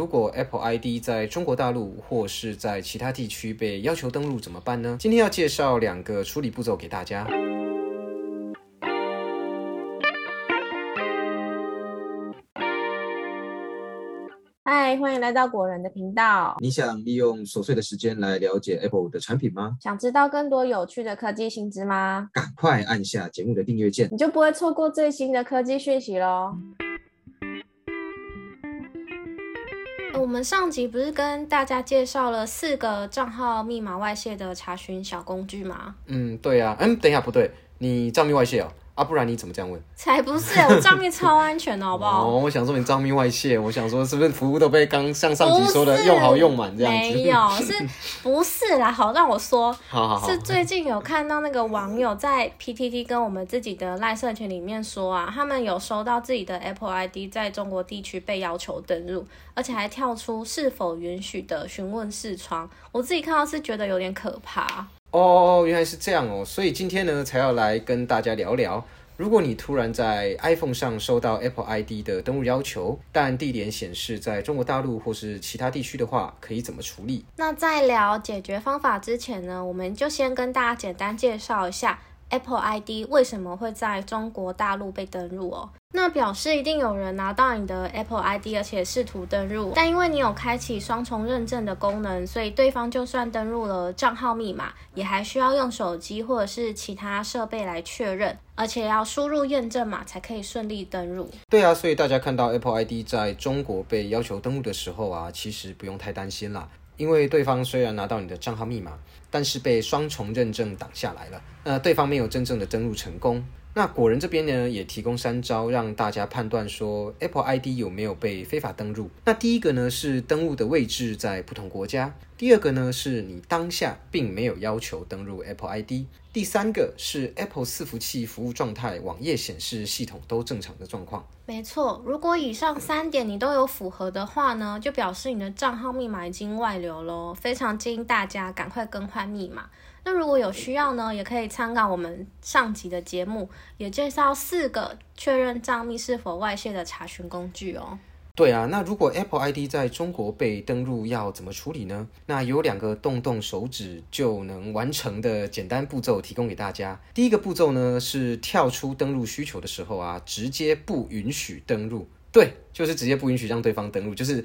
如果 Apple ID 在中国大陆或是在其他地区被要求登录怎么办呢？今天要介绍两个处理步骤给大家。嗨，欢迎来到果仁的频道。你想利用琐碎的时间来了解 Apple 的产品吗？想知道更多有趣的科技新知吗？赶快按下节目的订阅键，你就不会错过最新的科技讯息喽。我们上集不是跟大家介绍了四个账号密码外泄的查询小工具吗？嗯，对啊。嗯，等一下，不对，你账密外泄哦。啊，不然你怎么这样问？才不是，我账密超安全的，好不好？哦，我想说你账密外泄，我想说是不是服务都被刚像上集说的用好用满这样子？没有，是 不是啦？好，让我说，好好好，是最近有看到那个网友在 PTT 跟我们自己的赖社群里面说啊，他们有收到自己的 Apple ID 在中国地区被要求登入，而且还跳出是否允许的询问视窗。我自己看到是觉得有点可怕。哦，原来是这样哦，所以今天呢才要来跟大家聊聊，如果你突然在 iPhone 上收到 Apple ID 的登录要求，但地点显示在中国大陆或是其他地区的话，可以怎么处理？那在聊解决方法之前呢，我们就先跟大家简单介绍一下 Apple ID 为什么会在中国大陆被登录哦。那表示一定有人拿到你的 Apple ID，而且试图登录，但因为你有开启双重认证的功能，所以对方就算登录了账号密码，也还需要用手机或者是其他设备来确认，而且要输入验证码才可以顺利登录。对啊，所以大家看到 Apple ID 在中国被要求登录的时候啊，其实不用太担心啦，因为对方虽然拿到你的账号密码，但是被双重认证挡下来了，那，对方没有真正的登录成功。那果仁这边呢，也提供三招让大家判断说 Apple ID 有没有被非法登录。那第一个呢是登录的位置在不同国家，第二个呢是你当下并没有要求登录 Apple ID，第三个是 Apple 伺服器服务状态、网页显示、系统都正常的状况。没错，如果以上三点你都有符合的话呢，就表示你的账号密码已经外流喽，非常建议大家赶快更换密码。那如果有需要呢，也可以参考我们上集的节目，也介绍四个确认账密是否外泄的查询工具哦。对啊，那如果 Apple ID 在中国被登录，要怎么处理呢？那有两个动动手指就能完成的简单步骤提供给大家。第一个步骤呢，是跳出登录需求的时候啊，直接不允许登录。对，就是直接不允许让对方登录，就是。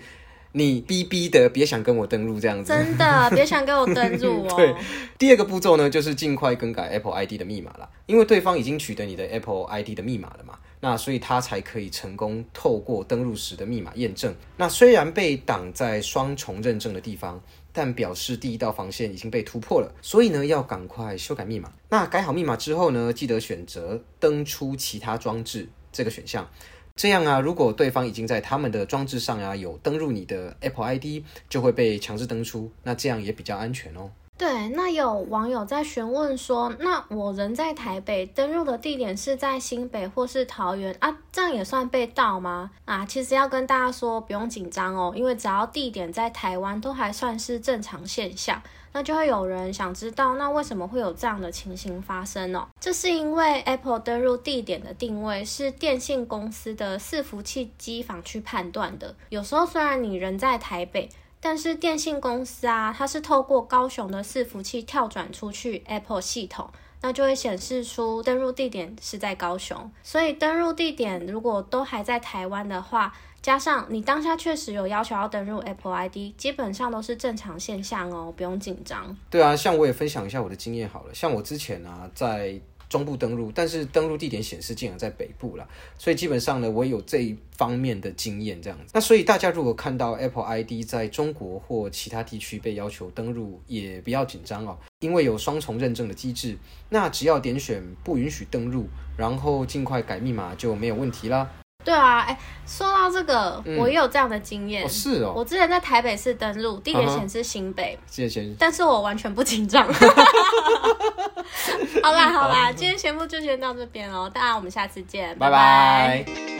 你逼逼的，别想跟我登录这样子。真的，别想跟我登录哦。对，第二个步骤呢，就是尽快更改 Apple ID 的密码了，因为对方已经取得你的 Apple ID 的密码了嘛，那所以他才可以成功透过登录时的密码验证。那虽然被挡在双重认证的地方，但表示第一道防线已经被突破了，所以呢，要赶快修改密码。那改好密码之后呢，记得选择登出其他装置这个选项。这样啊，如果对方已经在他们的装置上啊有登入你的 Apple ID，就会被强制登出。那这样也比较安全哦。对，那有网友在询问说，那我人在台北，登入的地点是在新北或是桃园啊，这样也算被盗吗？啊，其实要跟大家说，不用紧张哦，因为只要地点在台湾，都还算是正常现象。那就会有人想知道，那为什么会有这样的情形发生呢？这是因为 Apple 登入地点的定位是电信公司的伺服器机房去判断的。有时候虽然你人在台北，但是电信公司啊，它是透过高雄的伺服器跳转出去 Apple 系统，那就会显示出登录地点是在高雄。所以登录地点如果都还在台湾的话，加上你当下确实有要求要登入 Apple ID，基本上都是正常现象哦，不用紧张。对啊，像我也分享一下我的经验好了。像我之前啊，在中部登录，但是登录地点显示竟然在北部了，所以基本上呢，我有这一方面的经验这样子。那所以大家如果看到 Apple ID 在中国或其他地区被要求登录，也不要紧张哦，因为有双重认证的机制，那只要点选不允许登录，然后尽快改密码就没有问题啦。对啊，哎，说到这个，我也有这样的经验。是哦，我之前在台北市登录，地点显示新北，谢谢。但是我完全不紧张。好啦好啦，今天节目就先到这边喽，大家我们下次见，拜拜。